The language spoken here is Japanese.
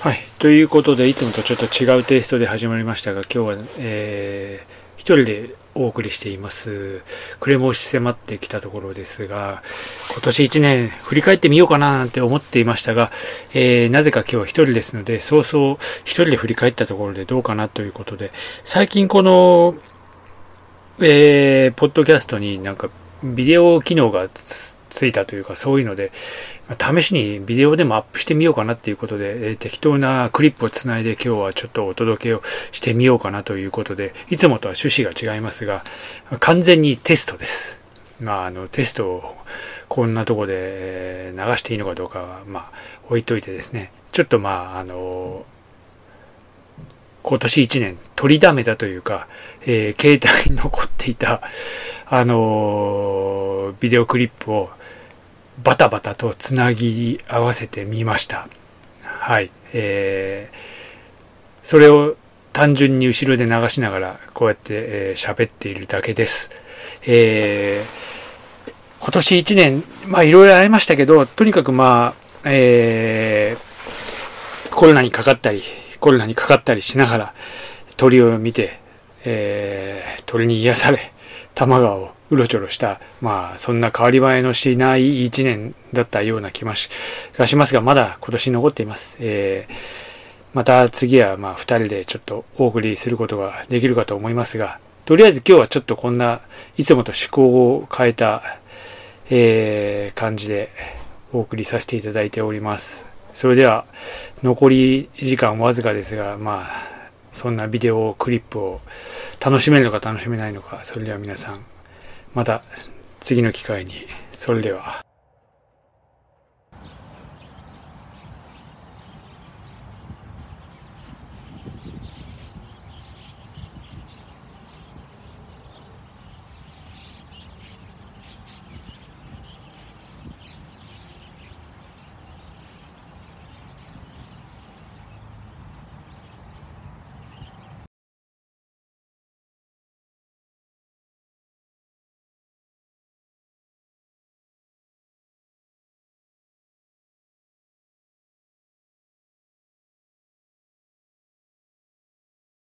はい。ということで、いつもとちょっと違うテイストで始まりましたが、今日は、えー、一人でお送りしています。暮れもし迫ってきたところですが、今年一年振り返ってみようかななんて思っていましたが、えー、なぜか今日は一人ですので、早々一人で振り返ったところでどうかなということで、最近この、えー、ポッドキャストになんかビデオ機能がついたというか、そういうので、試しにビデオでもアップしてみようかなっていうことで、えー、適当なクリップをつないで今日はちょっとお届けをしてみようかなということで、いつもとは趣旨が違いますが、完全にテストです。まあ、あの、テストをこんなとこで流していいのかどうかは、まあ、置いといてですね、ちょっとまあ、あの、今年一年取りだめたというか、えー、携帯に残っていた、あのビデオクリップをバタバタとつなぎ合わせてみました。はい。えー、それを単純に後ろで流しながら、こうやって喋、えー、っているだけです。えー、今年一年、まあいろいろありましたけど、とにかくまあ、えー、コロナにかかったり、コロナにかかったりしながら、鳥を見て、えー、鳥に癒され、多摩川をうろちょろした、まあ、そんな変わり映えのしない一年だったような気がしますが、まだ今年残っています。えー、また次は、まあ、二人でちょっとお送りすることができるかと思いますが、とりあえず今日はちょっとこんな、いつもと思考を変えた、えー、感じでお送りさせていただいております。それでは、残り時間わずかですが、まあ、そんなビデオクリップを楽しめるのか楽しめないのか、それでは皆さん、また次の機会に、それでは。